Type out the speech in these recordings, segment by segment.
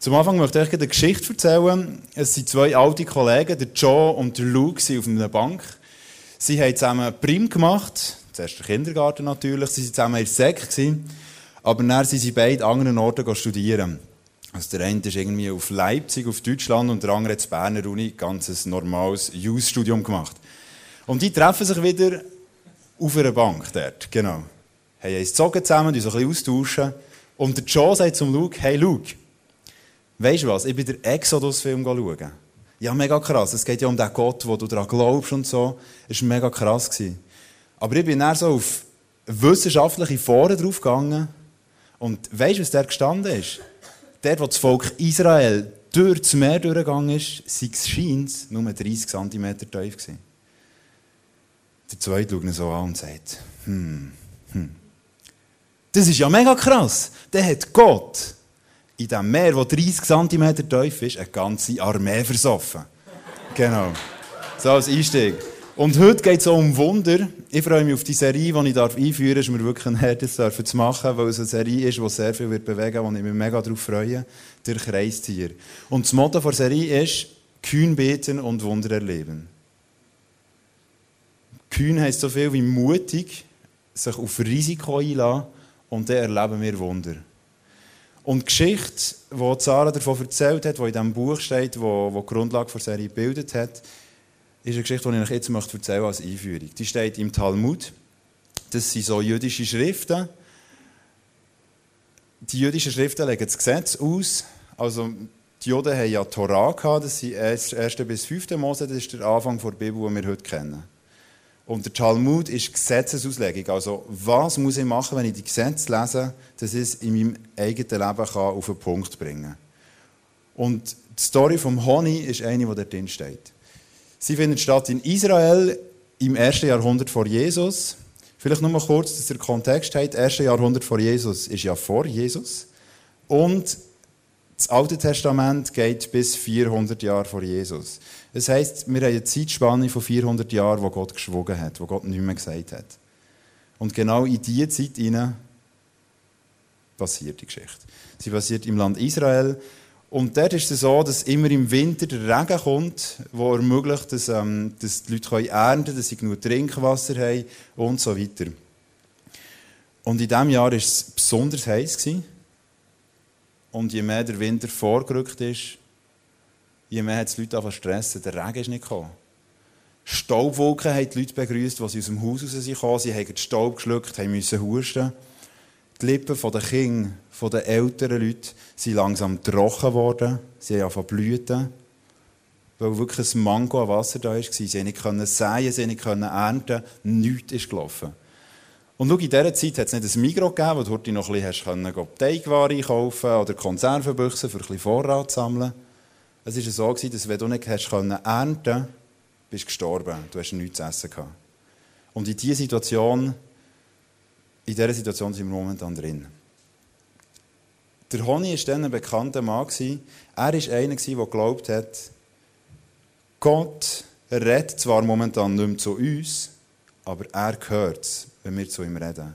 Zum Anfang möchte ich eine Geschichte erzählen. Es sind zwei alte Kollegen, der Joe und der Luke, auf einer Bank. Sie haben zusammen Prim gemacht, zuerst der Kindergarten natürlich, sie waren zusammen in der Sek, aber dann sind sie beide an anderen Orten studieren. Also der eine ist irgendwie auf Leipzig, auf Deutschland, und der andere hat Berner Uni ganz ein normales Jus-Studium gemacht. Und die treffen sich wieder auf einer Bank dort, genau. Haben gezogen zusammen, so ein bisschen austauschen. Und der Joe sagt zum Luke, hey Luke, weisst du was, ich bin den Exodus-Film schauen. Ja, mega krass. Es geht ja um den Gott, wo du daran glaubst und so. Es war mega krass. Aber ich bin dann so auf wissenschaftliche Foren draufgegangen. Und weisst du, was da gestanden ist? Dort, wo das Volk Israel durch das Meer durchgegangen ist, sei es scheint nur 30 cm tief gewesen. Der Zweite schaut ihn so an und sagt, hm, hm. Das ist ja mega krass. Der hat Gott in diesem Meer, das 30 cm tief ist, eine ganze Armee versoffen. genau. So als Einstieg. Und heute geht es um Wunder. Ich freue mich auf die Serie, die ich einführen darf. Es ist mir wirklich ein Herz, das zu machen, weil es eine Serie ist, die sehr viel bewegen wird, wo ich mich mega darauf freue. Der Kreistier. Und das Motto der Serie ist, kühn beten und Wunder erleben. Kühn heisst so viel wie mutig, sich auf Risiko einlassen und dann erleben wir Wunder. Und die Geschichte, die Sarah davon erzählt hat, die in diesem Buch steht, die, die Grundlage der Serie gebildet hat, ist eine Geschichte, die ich euch jetzt möchte erzählen als Einführung. Die steht im Talmud. Das sind so jüdische Schriften. Die jüdischen Schriften legen das Gesetz aus. Also, die Juden haben ja Torah gehabt, das sind 1. bis 5. Mose, das ist der Anfang der Bibel, den wir heute kennen. Und der Talmud ist Gesetzesauslegung. Also, was muss ich machen, wenn ich die Gesetze lese, dass ich es in meinem eigenen Leben kann auf den Punkt bringen kann. Und die Story vom Honi ist eine, die dort drin steht. Sie findet statt in Israel im ersten Jahrhundert vor Jesus. Vielleicht nur mal kurz, dass ihr Kontext. Das erste Jahrhundert vor Jesus ist ja vor Jesus. Und das Alte Testament geht bis 400 Jahre vor Jesus. Das heisst, wir haben eine Zeitspanne von 400 Jahren, wo Gott geschwogen hat, wo Gott nicht mehr gesagt hat. Und genau in diese Zeit hinein passiert die Geschichte. Sie passiert im Land Israel. Und dort ist es so, dass immer im Winter der Regen kommt, der ermöglicht, dass, ähm, dass die Leute ernten können, dass sie genug Trinkwasser haben und so weiter. Und in diesem Jahr war es besonders heiß. Gewesen. Und je mehr der Winter vorgerückt ist, je mehr hat es die Leute angefangen stressen. Der Regen ist nicht gekommen. Staubwolken haben die Leute begrüßt, als sie aus dem Haus raus sind. Sie haben den Staub geschluckt, haben müssen husten. Die Lippen der Kinder, der älteren Leute, sind langsam trocken geworden. Sie haben angefangen blüten. Weil wirklich ein Mango an Wasser da war. Sie konnten nicht säen, sie konnten nicht ernten. Nichts ist gelaufen. Und in dieser Zeit hat es nicht ein Migros gegeben, wo du heute noch ein bisschen Teigware kaufen oder Konservenbüchsen für ein bisschen Vorrat sammeln. Es war so, dass wenn du nicht hast ernten konntest, bist du gestorben. Du hast nichts zu essen gehabt. Und in dieser Situation, in dieser Situation sind wir momentan drin. Der Honi war dann ein bekannter Mann. Er war einer, der geglaubt hat, Gott redet zwar momentan nicht mehr zu uns, aber er gehört es wenn wir zu ihm reden.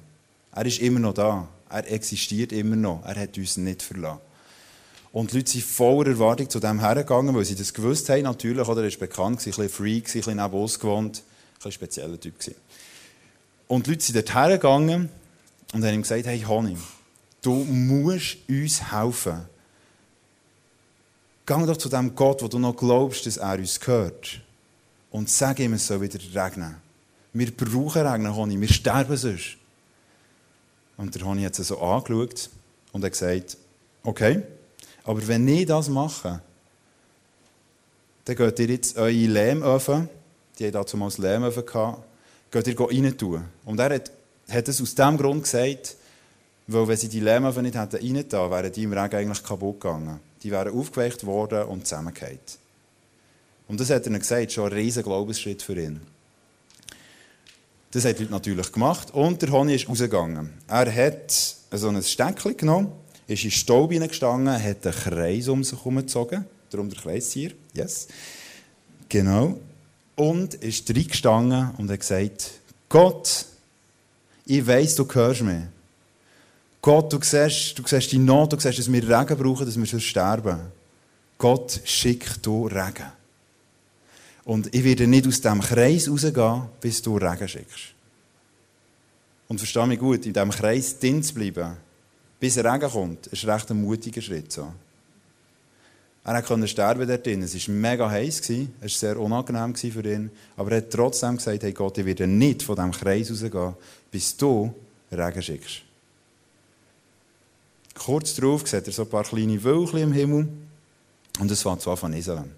Er ist immer noch da. Er existiert immer noch. Er hat uns nicht verlassen. Und die Leute sind voller Erwartung zu dem hergegangen, weil sie das gewusst haben, natürlich. Oder er ist bekannt, ein bisschen Freak, ein bisschen neben uns gewohnt. Ein bisschen spezieller Typ. Und die Leute sind dort hergegangen und haben ihm gesagt, hey Honey, du musst uns helfen. Geh doch zu dem Gott, wo du noch glaubst, dass er uns gehört. Und sag ihm, es soll wieder regnen. Wir brauchen Regen, Honi, wir sterben sonst. Und der Honi hat sie so angeschaut und hat gesagt, okay, aber wenn ich das mache, dann geht ihr jetzt eure Lehmöfen, die hatten damals Lehmöfen, gehabt, geht ihr rein tun. Und er hat, hat es aus dem Grund gesagt, weil wenn sie die Lehmöfen nicht hätten rein tun, wären die im Regen eigentlich kaputt gegangen. Die wären aufgeweicht worden und zusammengefallen. Und das hat er gesagt, schon ein riesiger Glaubensschritt für ihn. Das hat er natürlich gemacht und der Honi ist rausgegangen. Er hat so ein Steckchen genommen, ist in den Staub hineingestanden, hat einen Kreis um sich herumgezogen, darum der Kreistier, yes. Genau. Und ist reingestanden und hat gesagt, Gott, ich weiss, du hörst mich. Gott, du siehst, du siehst die Not, du siehst, dass wir Regen brauchen, dass wir sterben. Gott, schick du Regen. Und ich werde nicht aus diesem Kreis rausgehen, bis du Regen schickst. Und verstehe mich gut, in diesem Kreis drin zu bleiben, bis Regen kommt, ist recht ein mutiger Schritt. So. Er konnte sterben dort drin. Es war mega heiß, es war sehr unangenehm für ihn. Aber er hat trotzdem gesagt, hey Gott, ich werde nicht von diesem Kreis rausgehen, bis du Regen schickst. Kurz darauf sieht er so ein paar kleine Wölkchen im Himmel und es fängt zwar von Israel.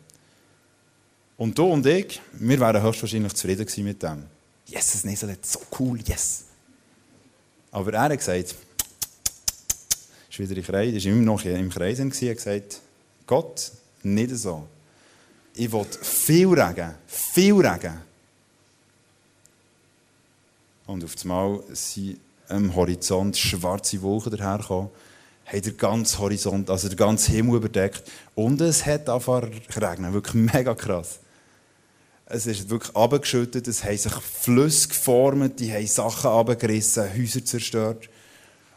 Und du und ich, wir wären höchstwahrscheinlich zufrieden gewesen mit dem. Yes, das Niselet, so cool, yes. Aber er hat gesagt, ist wieder im Kreis, ist immer noch im Kreis und hat gesagt, Gott, nicht so. Ich will viel Regen, viel Regen. Und auf einmal sind am Horizont schwarze Wolken dahergekommen haben den ganzen Horizont, also den ganzen Himmel überdeckt. Und es hat angefangen zu regnen. Wirklich mega krass. Es ist wirklich abgeschüttet, es haben sich Flüsse geformt, die haben Sachen abgerissen, Häuser zerstört.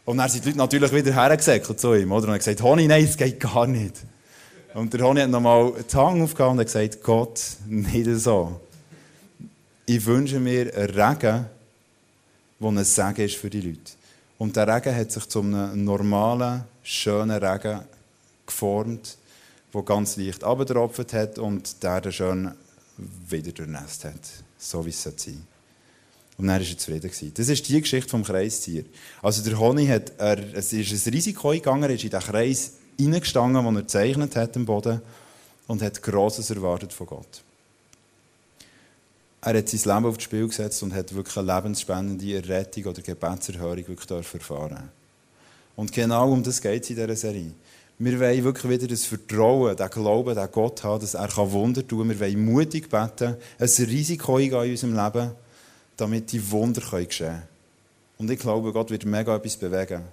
Und dann sind die Leute natürlich wieder hergesäckelt zu ihm, oder? Und haben gesagt, Honey, nein, es geht gar nicht. Und der Honey hat nochmal die Hand aufgehauen und hat gesagt, Gott, nicht so. Ich wünsche mir einen Regen, der ein Segen ist für die Leute. Und der Regen hat sich zu einem normalen, schönen Regen geformt, der ganz leicht abgetropft hat und der dann schön wieder durchnässt hat. So wie es sein sollte. Und dann war er zufrieden. Das ist die Geschichte vom Kreistier. Also der Honig hat, er, es ist ein Risiko eingegangen, er ist in den Kreis hineingestanden, den er gezeichnet hat am Boden und hat Grosses erwartet von Gott er hat sein Leben aufs Spiel gesetzt und hat wirklich eine lebensspendende Errettung oder Gebetserhörung wirklich erfahren Und genau um das geht es in dieser Serie. Wir wollen wirklich wieder das Vertrauen, den Glauben, den Gott haben, dass er Wunder tun kann. Wir wollen mutig beten, ein Risiko eingehen in unserem Leben, damit die Wunder geschehen können. Und ich glaube, Gott wird mega etwas bewegen.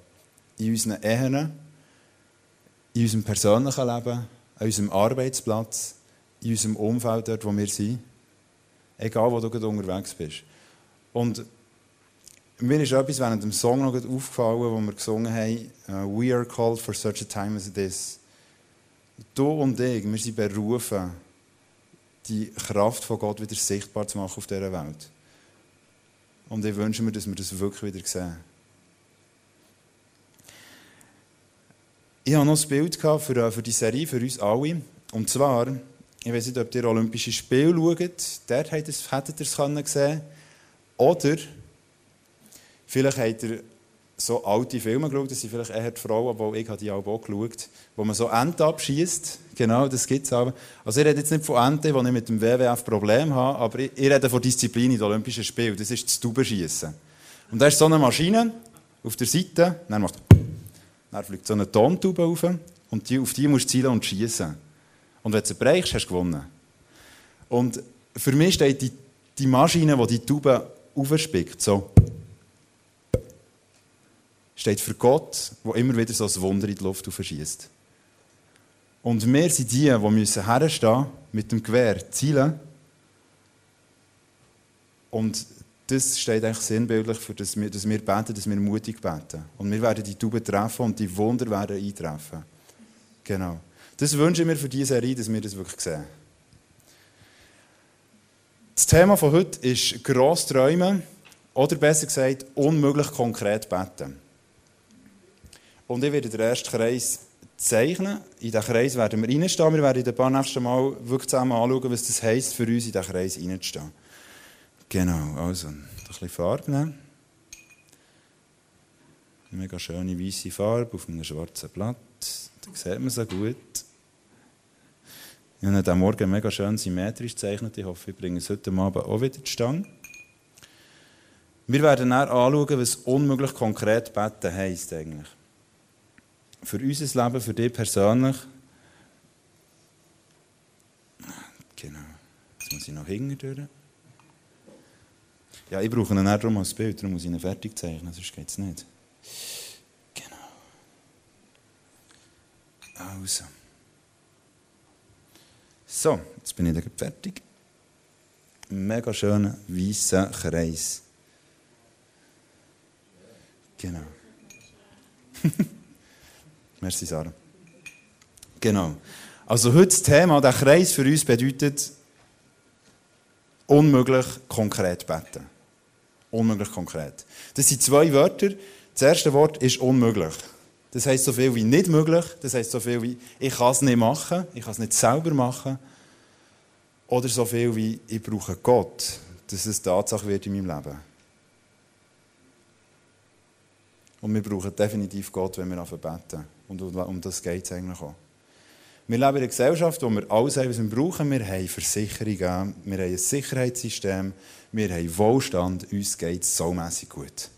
In unseren Ehen, in unserem persönlichen Leben, an unserem Arbeitsplatz, in unserem Umfeld, dort, wo wir sind. Egal, wo du gerade unterwegs bist. Und mir ist etwas während dem Song noch aufgefallen, wo wir gesungen haben, uh, «We are called for such a time as this». Du und ich, wir sind berufen, die Kraft von Gott wieder sichtbar zu machen auf dieser Welt. Und ich wünsche mir, dass wir das wirklich wieder sehen. Ich habe noch ein Bild für, äh, für die Serie, für uns alle. Und zwar ich weiß nicht, ob ihr Olympische Spiele schaut. Dort hättet ihr es sehen Oder vielleicht habt ihr so alte Filme geschaut, das sind vielleicht eher die Frauen, aber ich habe die auch geschaut, wo man so Enten abschießt. Genau, das gibt es auch. Also ich rede jetzt nicht von Enten, die ich mit dem WWF Problem habe, aber ich, ich rede von Disziplin in den Olympischen Spielen. Das ist das Taubenschießen. Und da ist so eine Maschine auf der Seite, dann, macht, dann fliegt so eine Tontube auf und die, auf die musst du zielen und schießen. Und wenn du sie brechst, hast du gewonnen. Und für mich steht die, die Maschine, die die Tube aufspickt, so, steht für Gott, der immer wieder so ein Wunder in die Luft verschießt. Und wir sind die, die müssen herstehen, mit dem Gewehr zielen. Und das steht eigentlich sinnbildlich, für wir, dass wir beten, dass wir mutig beten. Und wir werden die Tube treffen und die Wunder werden eintreffen. Genau. Das wünsche ich mir für diese Serie, dass wir das wirklich sehen. Das Thema von heute ist gross träumen oder besser gesagt unmöglich konkret beten. Und ich werde den ersten Kreis zeichnen. In diesen Kreis werden wir reinstehen. Wir werden in ein paar nächsten Mal wirklich zusammen anschauen, was das heisst, für uns in diesen Kreis reinzustehen. Genau, also ein bisschen Farbe nehmen. Eine mega schöne weiße Farbe auf einem schwarzen Blatt. Da sieht man so gut. Ich habe diesen Morgen mega schön symmetrisch gezeichnet. Ich hoffe, ich bringe es heute Abend auch wieder zustande. Wir werden dann anschauen, was unmöglich konkret beten heisst eigentlich. Für unser Leben, für dich persönlich. Genau. Jetzt muss ich noch durch. Ja, ich brauche ihn darum als Bild, darum muss ich ihn fertig zeichnen, sonst geht es nicht. Genau. Also. So, jetzt bin ich dann fertig. Mega schöner weißer Kreis. Genau. Merci, Sarah. Genau. Also heute das Thema, der Kreis für uns bedeutet unmöglich konkret beten. Unmöglich konkret. Das sind zwei Wörter. Das erste Wort ist unmöglich. Das heißt so viel wie nicht möglich. Das heißt so viel wie ich kann es nicht machen, ich kann es nicht selber machen. Oder so viel wie ich brauche Gott, dass es Tatsache wird in meinem Leben. Und wir brauchen definitiv Gott, wenn wir beten. Und um das geht es eigentlich auch. Wir leben in einer Gesellschaft, wo wir alles haben, was wir brauchen. Wir haben Versicherungen, wir haben ein Sicherheitssystem, wir haben Wohlstand, uns geht es so mässig gut.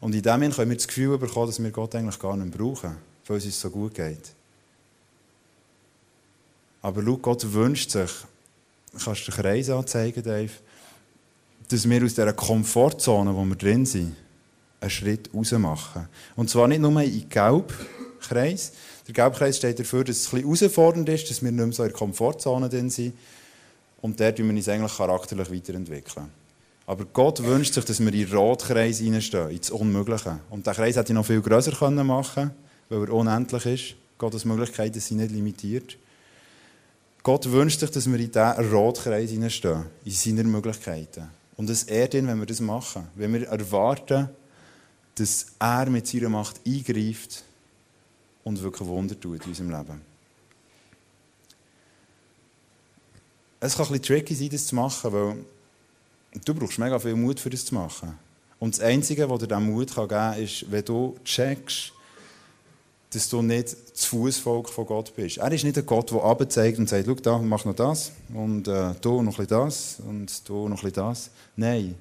Und in dem Moment können wir das Gefühl bekommen, dass wir Gott eigentlich gar nicht brauchen, weil es uns so gut geht. Aber schau, Gott wünscht sich, kannst du den Kreis anzeigen, Dave, dass wir aus dieser Komfortzone, wo wir drin sind, einen Schritt raus machen. Und zwar nicht nur in den Gelbkreis. Der Gelbkreis steht dafür, dass es bisschen herausfordernd ist, dass wir nicht mehr so in der Komfortzone sind. Und dort müssen wir uns eigentlich charakterlich weiterentwickeln. Aber Gott wünscht sich, dass wir in den Rotkreis hineinstehen, ins Unmögliche. Und der Kreis hätte ich noch viel grösser machen können, weil er unendlich ist. Gottes Möglichkeiten sind nicht limitiert. Gott wünscht sich, dass wir in diesen Rotkreis hineinstehen, in seine Möglichkeiten. Und es ehrt ihn, wenn wir das machen. Wenn wir erwarten, dass er mit seiner Macht eingreift und wirklich Wunder tut in unserem Leben. Es kann ein tricky sein, das zu machen, weil du brauchst mega viel Mut, für das zu machen. Und das Einzige, was dir diesen Mut geben kann, ist, wenn du checkst, dass du nicht das Fußvolk von Gott bist. Er ist nicht ein Gott, der abzeigt und sagt, schau da, mach noch das und äh, du noch ein das und du noch ein das. Nein,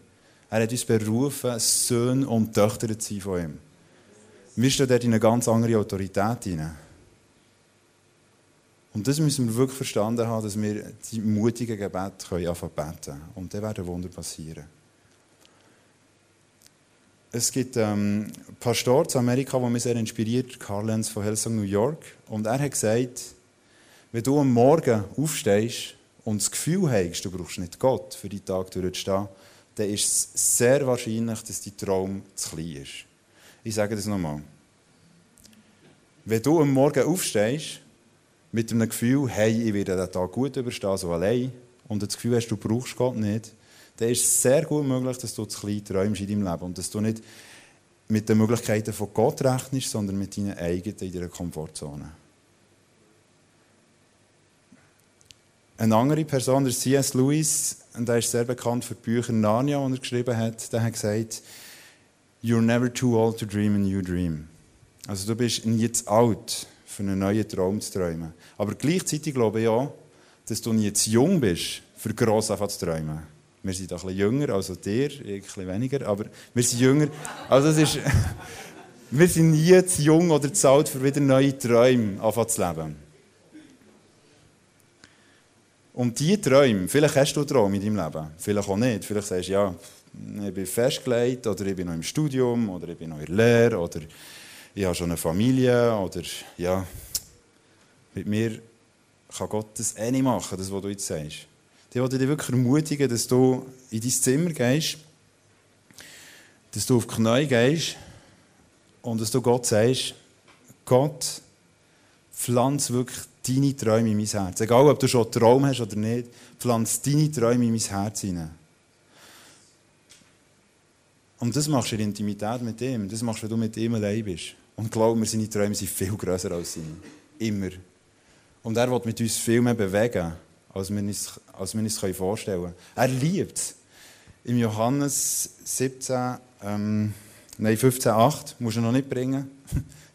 er hat uns berufen, Söhne und Töchter zu sein von ihm. Wir stehen dort in eine ganz andere Autorität hinein. Und das müssen wir wirklich verstanden haben, dass wir die mutigen Gebete können anfangen beten. Und dann werden Wunder passieren. Es gibt ähm, ein Pastor in Amerika, der mich sehr inspiriert, Carl Lenz von Hillsong New York. Und er hat gesagt, wenn du am Morgen aufstehst und das Gefühl hast, du brauchst nicht Gott für die Tag durchzustehen, dann ist es sehr wahrscheinlich, dass dein Traum zu klein ist. Ich sage das nochmal. Wenn du am Morgen aufstehst, mit dem Gefühl, hey, ich werde den Tag gut überstehen, so allein, und das Gefühl hast, du brauchst Gott nicht, dann ist es sehr gut möglich, dass du zu klein träumst in deinem Leben und dass du nicht mit den Möglichkeiten von Gott rechnest, sondern mit deinen eigenen in deiner Komfortzone. Eine andere Person, der C.S. Lewis, und er ist sehr bekannt für die Bücher Narnia, die er geschrieben hat, der hat gesagt, You're never too old to dream a new dream. Also du bist nie zu alt, für einen neuen Traum zu träumen. Aber gleichzeitig glaube ich auch, dass du nie zu jung bist, für gross zu träumen. Wir sind ein bisschen jünger, also dir, ich ein bisschen weniger, aber wir sind jünger. Also es ist, wir sind nie zu jung oder zu alt, für wieder neue Träume zu leben. Und diese Träume, vielleicht hast du Träume in deinem Leben, vielleicht auch nicht. Vielleicht sagst du, ja, ich bin festgelegt oder ich bin noch im Studium oder ich bin noch in der Lehre oder ich habe schon eine Familie oder ja, mit mir kann Gott das eh nicht machen, das, was du jetzt sagst. Ich wollte dich wirklich ermutigen, dass du in dein Zimmer gehst, dass du auf die Knie gehst und dass du Gott sagst, Gott, pflanz wirklich deine Träume in mein Herz. Egal, ob du schon einen Traum hast oder nicht, pflanz deine Träume in mein Herz hinein. Und das machst du in Intimität mit ihm. Das machst du, wenn du mit ihm allein bist. Und glaub mir, seine Träume sind viel grösser als seine. Immer. Und er will mit uns viel mehr bewegen, als wir uns, als wir uns vorstellen können. Er liebt es. Im Johannes 17, ähm, nein, 15, 8, musst du noch nicht bringen.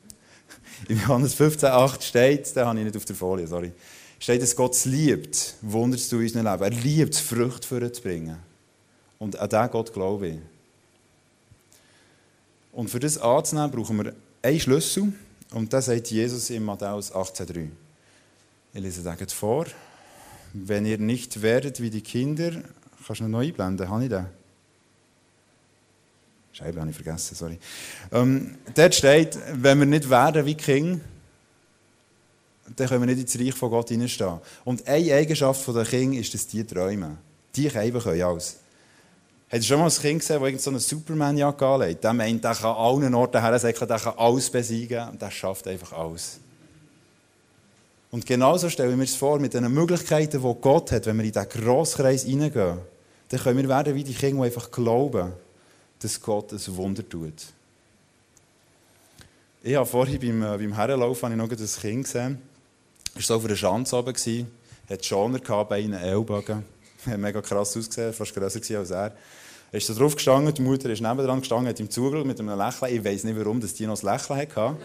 Im Johannes 15, 8 steht, den habe ich nicht auf der Folie, sorry, steht, dass Gott es liebt, Wunder zu unserem Leben. Er liebt es, Früchte für zu bringen. Und an diesen Gott glaube ich. Und für das anzunehmen, brauchen wir einen Schlüssel. Und das sagt Jesus in Matthäus 18,3. Ich lese das vor. Wenn ihr nicht werdet wie die Kinder, kannst du noch einblenden, habe ich den? Scheibe habe ich vergessen, sorry. Ähm, dort steht, wenn wir nicht werden wie King, dann können wir nicht ins Reich von Gott hineinstehen. Und eine Eigenschaft der King ist, dass die träumen. Die können alles. Habt ihr schon mal ein Kind gesehen, das so eine Superman-Jacke anlegt? Der meint, der kann allen Orten her sagen, der kann alles besiegen und der schafft einfach alles. Und genauso stellen wir uns vor, mit den Möglichkeiten, die Gott hat, wenn wir in diesen Grosskreis hineingehen, dann können wir werden wie die Kinder, die einfach glauben, dass Gott ein Wunder tut. Ich habe vorhin beim, äh, beim Herrenlaufen ich noch ein Kind gesehen. Er war so auf einer Schanze oben, hatte Schoner bei einem Ellbogen. Hat mega krass ausgesehen, fast grösser als er. Ist da drauf gestanden, die Mutter ist nebendran gestanden, hat ihm zugeschaut mit einem Lächeln. Ich weiß nicht, warum dass die noch ein Lächeln hatte.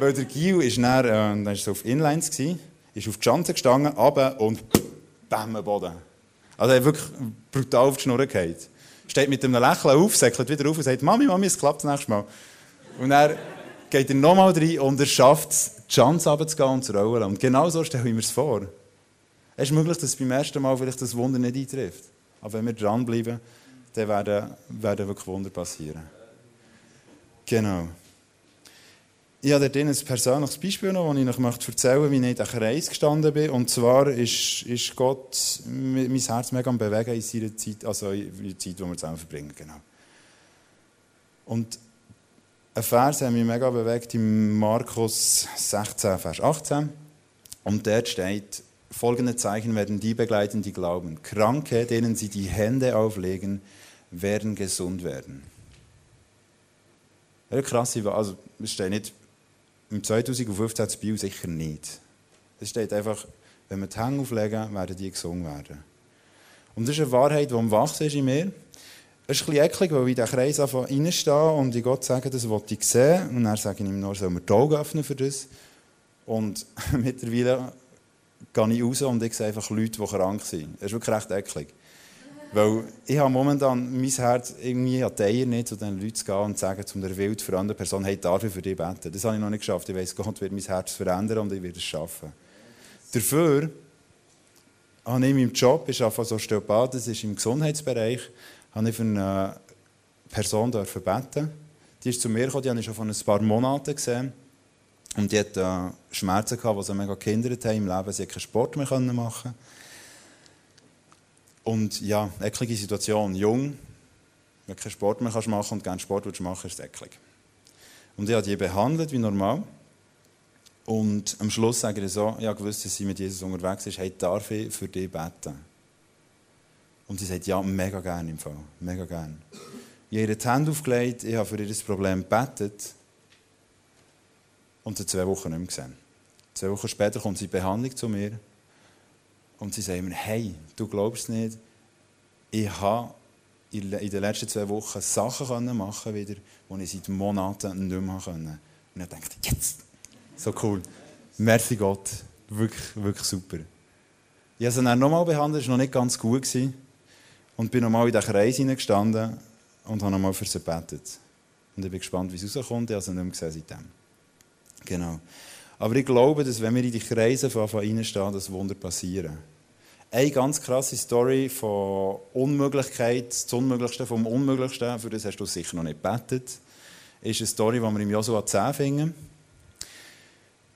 Weil der Gil ist dann, äh, so auf Inlines, gewesen, ist auf die Schanze gestanden, runter und bam, am Boden. Also er hat wirklich brutal auf die Schnur gehauen. Steht mit einem Lächeln auf, säckelt wieder auf und sagt, Mami, Mami, es klappt das nächste Mal. Und er geht er nochmal rein und er schafft es, die Chance runterzugehen und zu rollen. Und genau so stelle ich mir es vor. Es ist möglich, dass beim ersten Mal vielleicht das Wunder nicht eintrifft. Aber wenn wir dranbleiben, dann werden, werden wirklich Wunder passieren. Genau. Ich habe dort ein persönliches Beispiel noch, das ich noch erzählen möchte, wie ich in diesem Kreis gestanden bin. Und zwar ist, ist Gott mein Herz mega am Bewegen in seiner Zeit, also in der Zeit, die wir zusammen verbringen. Genau. Und ein Vers hat mich mega bewegt im Markus 16, Vers 18. Und dort steht, folgende Zeichen werden die begleiten, die glauben. Kranke, denen sie die Hände auflegen, werden gesund werden. Ja, krass, also es steht nicht, im 2015 das Bio sicher nicht. Es steht einfach, wenn wir die Hände auflegen, werden die gesund werden. Und das ist eine Wahrheit, die am Wachsen ist in mir. Es ist ein bisschen eklig, weil ich in diesen Kreis reinstehe und ich Gott sage, das wollte ich sehen. Und dann sage ich ihm nur, soll wir die Augen öffnen für das. Und mittlerweile gehe ich raus und ich sehe einfach Leute, die krank sind. Das ist wirklich recht eklig. Weil ich habe momentan mein Herz irgendwie an die Eier nicht, zu den Leuten zu gehen und zu sagen, zu einer wild fremden Person, hey, darf ich für dich beten? Das habe ich noch nicht geschafft. Ich weiß, Gott wird mein Herz verändern und ich werde es schaffen. Dafür habe ich in meinem Job, ich arbeite als Osteopath, das ist im Gesundheitsbereich, habe ich für eine Person beten Die ist zu mir gekommen, die habe ich schon vor ein paar Monaten gesehen. Und die hatte äh, Schmerzen gehabt, die sie mega gehindert haben im Leben. Sie konnte keinen Sport mehr machen. Und ja, eklige Situation. Jung, wenn du keinen Sport mehr machen kannst und gerne Sport willst machen, ist es eklig. Und ich habe die behandelt wie normal. Und am Schluss sage ich so, ja, gewusst, dass sie mit Jesus unterwegs ist, hey, darf ich für dich beten? Und sie sagt, ja, mega gerne im Fall. Mega gerne. Ich habe ihr die Hände aufgelegt, ich habe für ihr das Problem gebetet und sie zwei Wochen nicht mehr gesehen. Zwei Wochen später kommt sie in Behandlung zu mir und sie sagt mir, hey, du glaubst nicht, ich habe in den letzten zwei Wochen Sachen machen wieder, die ich seit Monaten nicht mehr konnte. Und ich dachte, jetzt! So cool. Merci Gott. Wirklich, wirklich super. Ich habe sie dann nochmal behandelt, das war noch nicht ganz gut. Gewesen. Und bin nochmal in diesen Kreis hineingestanden und habe nochmal für sie gebetet. Und ich bin gespannt, wie es rauskommt. Ich habe sie nicht mehr gesehen seitdem. Genau. Aber ich glaube, dass wenn wir in die Kreise von reinstehen, dass Wunder passieren. Eine ganz krasse Story von Unmöglichkeit, das Unmöglichste vom Unmöglichsten, für das hast du sicher noch nicht gebetet, ist eine Story, die wir im Josua 10 finden.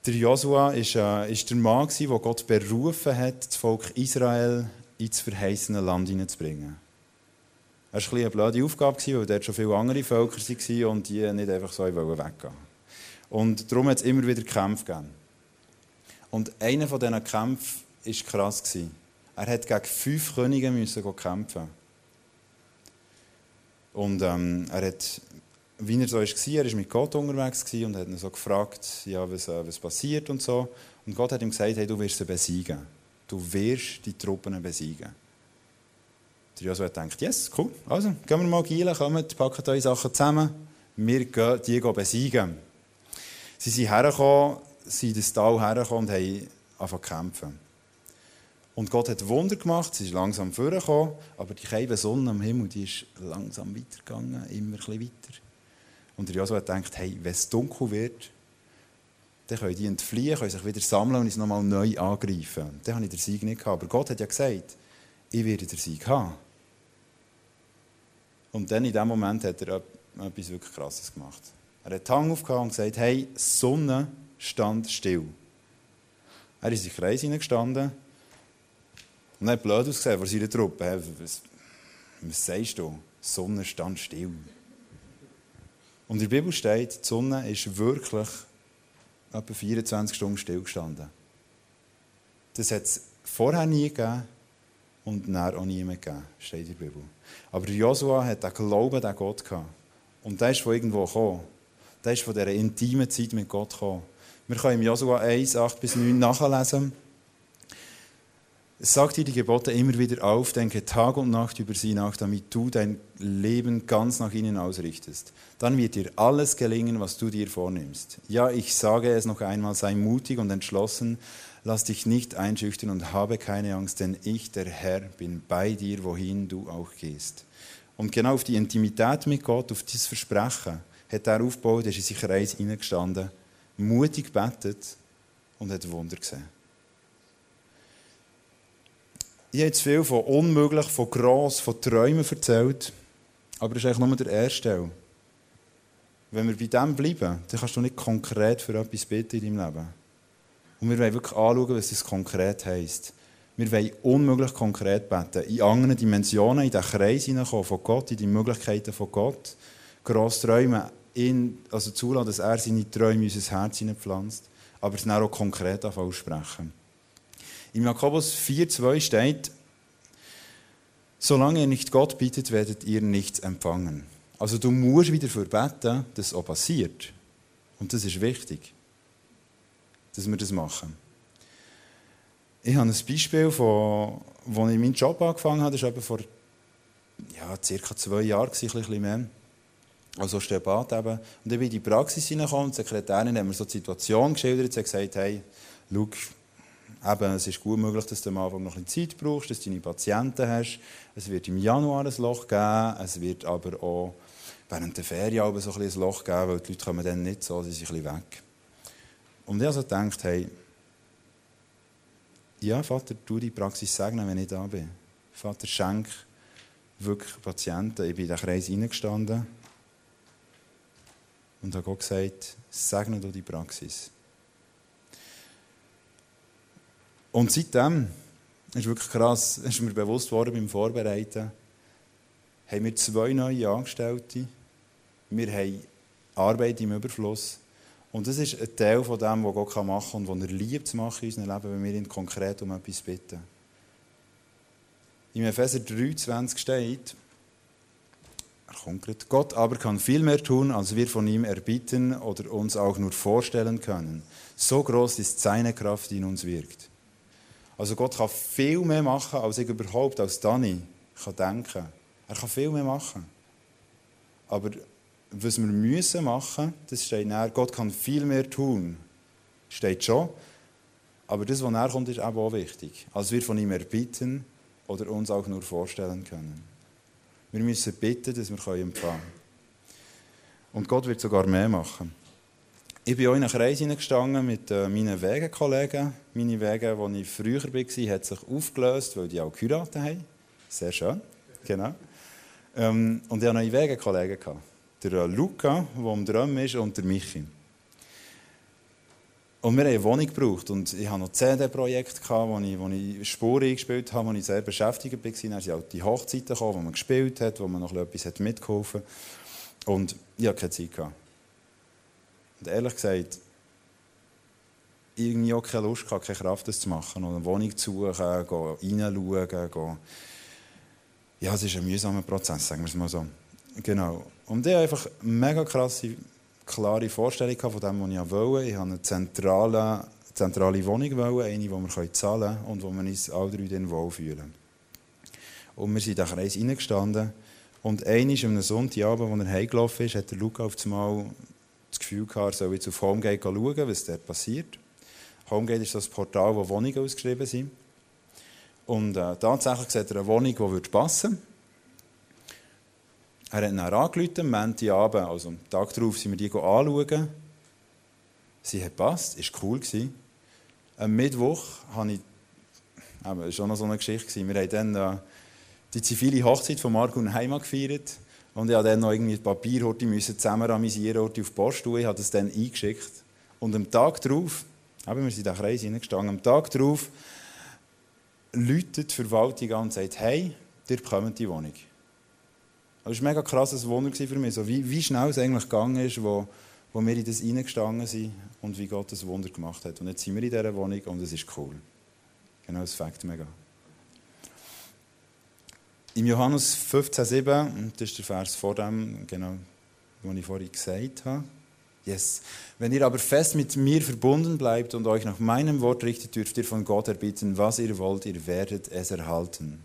Der Josua ist, äh, ist der Mann, der Gott berufen hat, das Volk Israel ins verheißene Land hineinzubringen. Das war eine blöde Aufgabe, weil dort schon viele andere Völker waren und die nicht einfach so weggehen Und darum hat es immer wieder Kämpfe gegeben. Und einer von diesen Kämpfen war krass. Er hat gegen fünf Könige müssen kämpfen. Und ähm, er hat, wie er so war, er war mit Gott unterwegs und hat ihn so gefragt, ja, was, äh, was passiert und so. Und Gott hat ihm gesagt, hey, du wirst sie besiegen. Du wirst die Truppen besiegen. Der Joshua denkt, yes, cool. Also, gehen wir mal Gielen, kommt, packen eure Sachen zusammen. Wir gehen die besiegen. Sie sind hergekommen, sind in das Tal hergekommen und haben angefangen zu kämpfen. Und Gott hat Wunder gemacht, sie ist langsam vorgekommen, aber die kleine Sonne am Himmel, die ist langsam weitergegangen, immer ein bisschen weiter. Und der Joshua denkt, hey, wenn es dunkel wird, dann können die entfliehen, können sich wieder sammeln und uns nochmal neu angreifen. Dann habe ich den Sieg nicht gehabt. Aber Gott hat ja gesagt, ich werde den Sieg haben. Und dann in dem Moment hat er etwas wirklich Krasses gemacht. Er hat die Hand aufgehauen und gesagt, hey, Sonne stand still. Er ist in den Kreis hineingestanden und hat blöd ausgesehen vor seiner Truppe. Hey, was, was sagst du? Sonne stand still. Und in der Bibel steht, die Sonne ist wirklich etwa 24 Stunden stillgestanden. Das hat es vorher nie gegeben und nachher auch nie mehr gegeben, steht in der Bibel. Aber Josua hat den Glauben an Gott gehabt. Und der ist von irgendwo gekommen. Der ist von dieser intimen Zeit mit Gott gekommen. Wir können im Josua 1, 8 bis 9 nachlesen. Es sagt dir die Gebote immer wieder auf, denke Tag und Nacht über sie nach, damit du dein Leben ganz nach ihnen ausrichtest. Dann wird dir alles gelingen, was du dir vornimmst. Ja, ich sage es noch einmal, sei mutig und entschlossen, lass dich nicht einschüchtern und habe keine Angst, denn ich, der Herr, bin bei dir, wohin du auch gehst. Und genau auf die Intimität mit Gott, auf dieses Versprechen, hat er aufgebaut, ist in sich Reis hineingestanden, mutig betet und hat Wunder gesehen. Ich habe jetzt viel von unmöglich, von gross, von Träumen erzählt, aber das ist eigentlich nur der erste Teil. Wenn wir bei dem bleiben, dann kannst du nicht konkret für etwas beten in deinem Leben. Und wir wollen wirklich anschauen, was das konkret heisst. Wir wollen unmöglich konkret beten, in anderen Dimensionen, in den Kreis hineinkommen von Gott, in die Möglichkeiten von Gott, gross träumen, ihn, also zulassen, dass er seine Träume in unser Herz hineinpflanzt, aber es dann auch konkret aussprechen. Im Jakobus 4,2 steht, solange ihr nicht Gott bittet, werdet ihr nichts empfangen. Also du musst wieder für beten, dass es auch passiert. Und das ist wichtig, dass wir das machen. Ich habe ein Beispiel, als ich meinen Job angefangen habe, das war vor ja, circa zwei Jahren, ein bisschen mehr. Also Stebat eben. Und ich bin in die Praxis hineingekommen und die Sekretärin hat mir so die Situation geschildert. Sie hat gesagt, hey, schau, Eben, es ist gut möglich, dass du am Anfang noch ein bisschen Zeit brauchst, dass du deine Patienten hast. Es wird im Januar ein Loch geben, es wird aber auch während der Ferien so ein, ein Loch geben, weil die Leute kommen dann nicht so, sie sind ein bisschen weg. Und ich also gedacht, hey, ja, Vater, tu die Praxis segnen, wenn ich da bin. Vater, schenk wirklich Patienten. Ich bin in den Kreis reingestanden und habe Gott gesagt, segne du die Praxis. Und seitdem, ist wirklich krass, ist mir bewusst worden beim Vorbereiten, haben wir zwei neue Angestellte. Wir haben Arbeit im Überfluss. Und das ist ein Teil von dem, was Gott machen kann und was er liebt zu machen in unserem Leben, wenn wir ihn konkret um etwas bitten. Im Epheser 3,20 steht, er Gott aber kann viel mehr tun, als wir von ihm erbitten oder uns auch nur vorstellen können. So groß ist seine Kraft, die in uns wirkt. Also Gott kann viel mehr machen, als ich überhaupt als Dani kann denken. Er kann viel mehr machen. Aber was wir müssen machen, das steht näher. Gott kann viel mehr tun. Steht schon. Aber das, was näher kommt, ist auch wichtig. Als wir von ihm erbitten oder uns auch nur vorstellen können. Wir müssen bitten, dass wir empfangen können. Und Gott wird sogar mehr machen. Ich bin auch in einen Kreis hineingestanden mit äh, meinen Wegenkollegen. Meine Wege, wo ich früher war, hat sich aufgelöst, weil die auch geheiratet haben. Sehr schön, genau. Ähm, und ich hatte neue Wegenkollegen. Der äh, Luca, der am Drum ist, und der Michi. Und wir haben eine Wohnung gebraucht. Und ich hatte noch CD-Projekte, wo ich, wo ich Spuren eingespielt habe, wo ich sehr beschäftigt war. Dann sind auch die Hochzeiten gekommen, wo man gespielt hat, wo man noch etwas mitgeholfen hat. Und ich hatte keine Zeit. Gehabt. Und ehrlich gesagt, irgendwie auch keine Lust gehabt, keine Kraft, das zu machen. Oder eine Wohnung zu suchen, reinschauen, gehen. Ja, es ist ein mühsamer Prozess, sagen wir es mal so. Genau. Und ich hatte einfach mega krasse, klare Vorstellung von dem, was ich wollte. Ich wollte eine zentrale, zentrale Wohnung, wollen, eine, die wir zahlen können und wo wir uns alle drei dann wohlfühlen. Und wir sind in den Kreis reingestanden. Und einmal einem Sonntagabend, als er heimgelaufen ist, hat der Luca auf einmal das Gefühl gehabt, er soll jetzt auf Homegate schauen, was dort passiert. Homegate ist das Portal, wo Wohnungen ausgeschrieben sind. Und äh, tatsächlich sieht er eine Wohnung, die passen würde. Er hat dann angerufen, am Montagabend, also am Tag darauf, sind wir die anschauen. Sie hat gepasst, es war cool. Am Mittwoch habe ich, aber war auch noch so eine Geschichte, wir haben dann äh, die zivile Hochzeit von Marco und Heimat gefeiert. Und ich musste dann noch irgendwie Papier zusammenramisieren auf die Post. Ich habe das dann eingeschickt. Und am Tag darauf, eben, wir sind in den Kreis hineingestanden, am Tag darauf läutet die Verwaltung an und sagt, hey, ihr bekommt die Wohnung. Aber es war ein mega krasses Wunder für mich, so wie, wie schnell es eigentlich gegangen ist, wo, wo wir in das reingestanden sind und wie Gott das Wunder gemacht hat. Und jetzt sind wir in dieser Wohnung und es ist cool. Genau, das fängt mega. Im Johannes 15,7, das ist der Vers vor dem, genau, den ich vorhin gesagt habe. Yes. Wenn ihr aber fest mit mir verbunden bleibt und euch nach meinem Wort richtet, dürft ihr von Gott erbitten, was ihr wollt, ihr werdet es erhalten.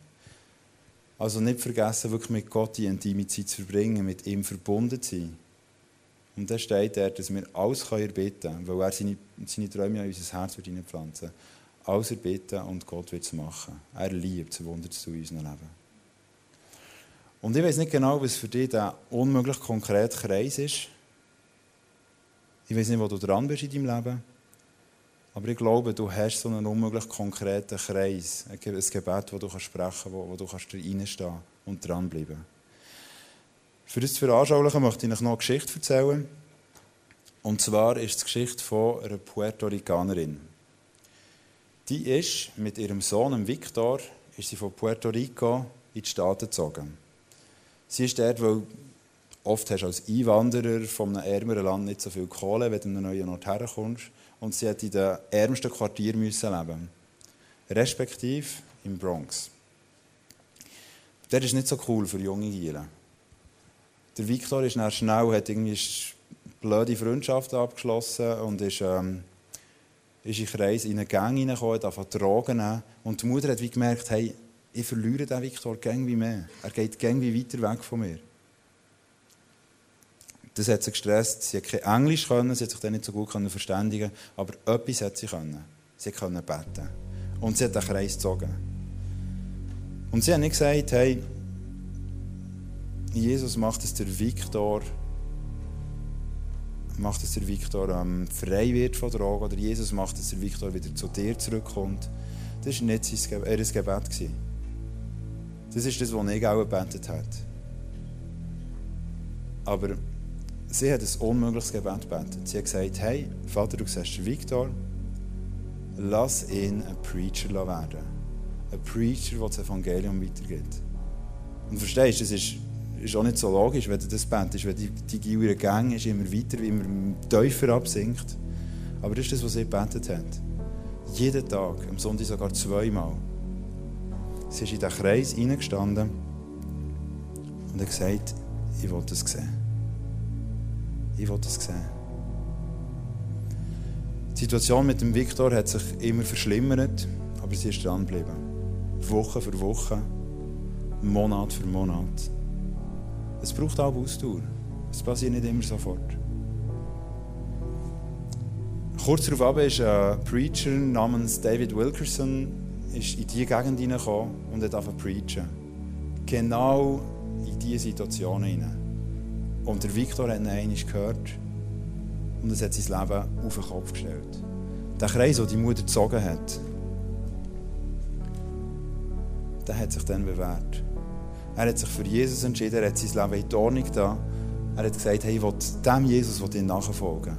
Also nicht vergessen, wirklich mit Gott die intime Zeit zu verbringen, mit ihm verbunden zu sein. Und da steht er, dass wir alles erbitten können, weil er seine, seine Träume in unser Herz wird hineinpflanzen Alles erbitten und Gott wird es machen. Er liebt es, Wunder zu in unserem Leben. Und ich weiß nicht genau, was für dich der unmöglich konkrete Kreis ist. Ich weiß nicht, wo du dran bist in deinem Leben. Aber ich glaube, du hast so einen unmöglich konkreten Kreis, ein Gebet, das du sprechen kannst, wo, wo du kannst reinstehen und dranbleiben Für das zu veranschaulichen möchte ich euch noch eine Geschichte erzählen. Und zwar ist es die Geschichte von einer Puerto Ricanerin. Die ist mit ihrem Sohn Victor ist sie von Puerto Rico in die Staaten gezogen. Sie ist dort, weil oft hast du als Einwanderer von einem ärmeren Land nicht so viel Kohle, wenn du an einen neuen Ort herkommst und sie hat in den ärmsten Quartier müssen leben. Respektive im Bronx. Das ist nicht so cool für junge Gielen. Der Victor ist dann schnell, hat irgendwie blöde Freundschaften abgeschlossen und ist, ähm, ist in Kreis in eine Gang hineingekommen, hat Drogen. Und die Mutter hat wie gemerkt, hey, ich verliere den Victor gang mehr. Er geht gang weiter weg von mir. Das hat sie gestresst. Sie hat kein Englisch können, sie hat sich dann nicht so gut verständigen aber etwas hat sie können. Sie konnte beten. Und sie hat den Kreis gezogen. Und sie hat nicht gesagt, hey, Jesus macht es der Viktor, macht es der Viktor ähm, frei wird von Drogen, oder Jesus macht es der Viktor wieder zu dir zurückkommt. Das war nicht sein Gebet. Das ist das, was ich auch gebetet habe. Aber sie hat ein unmögliches Gebet gebetet. Sie hat gesagt, hey, Vater, du siehst Viktor, lass ihn ein Preacher werden. Ein Preacher, der das Evangelium weitergibt. Und verstehst du, das ist, ist auch nicht so logisch, wenn du das betest, wenn die, die Gier Gang ist, immer weiter, immer tiefer absinkt. Aber das ist das, was sie gebetet hat. Jeden Tag, am Sonntag sogar zweimal. Sie ist in diesen Kreis hineingestanden und hat gesagt, ich will das sehen. Ich will das sehen. Die Situation mit dem Viktor hat sich immer verschlimmert, aber sie ist dran geblieben. Woche für Woche, Monat für Monat. Es braucht auch Ausdauer. Es passiert nicht immer sofort. Kurz darauf ist ein Preacher namens David Wilkerson ist in diese Gegend hineingekommen und hat angefangen zu preachen. Genau in diese Situation hinein. Und der Viktor hat ihn einmal gehört und es hat sein Leben auf den Kopf gestellt. Der Kreis, den die Mutter gezogen hat, der hat sich dann bewährt. Er hat sich für Jesus entschieden, er hat sein Leben in die Ordnung da. Er hat gesagt, hey, ich will dem Jesus will ihn nachfolgen.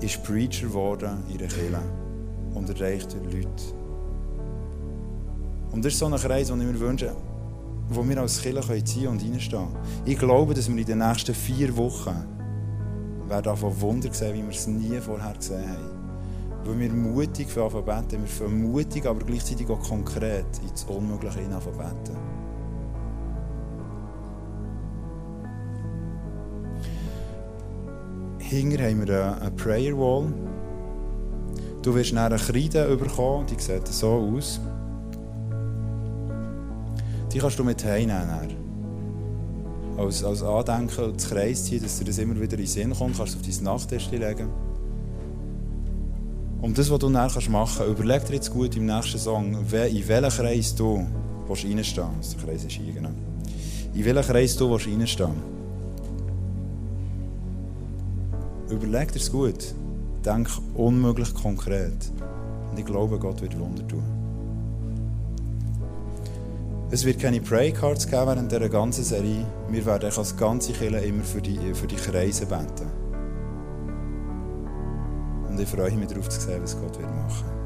Ist Preacher geworden in der Kirche und erreicht Leute. Und das ist so ein Kreis, den ich mir wünsche, wo wir als Kirche ziehen und reinstehen Ich glaube, dass wir in den nächsten vier Wochen werden von Wunder sehen, wie wir es nie vorher gesehen haben. Weil wir mutig für beten, wir für mutig, aber gleichzeitig auch konkret ins Unmögliche hinein beten. Hinter haben wir eine Prayer Wall. Du wirst nachher eine Kreide bekommen, die sieht so aus. Die kannst du mit heimnehmen. Als, als Andenken zu Kreis ziehen, dass dir das immer wieder in den Sinn kommt, kannst du auf dein Nachttisch legen. Und das, was du dann machen kannst, überleg dir jetzt gut im nächsten Song, in welchen Kreis du reinstehen willst. Der Kreis ist genau. In welchen Kreis du reinstehen. Überleg dir es gut. Denk unmöglich konkret. Und ich glaube, Gott wird Wunder tun. Es wird keine Pray-Cards geben während dieser ganzen Serie. Wir werden als ganze Kirche immer für die, für die Kreise beten. Und ich freue mich darauf zu sehen, was Gott wird machen. Genau.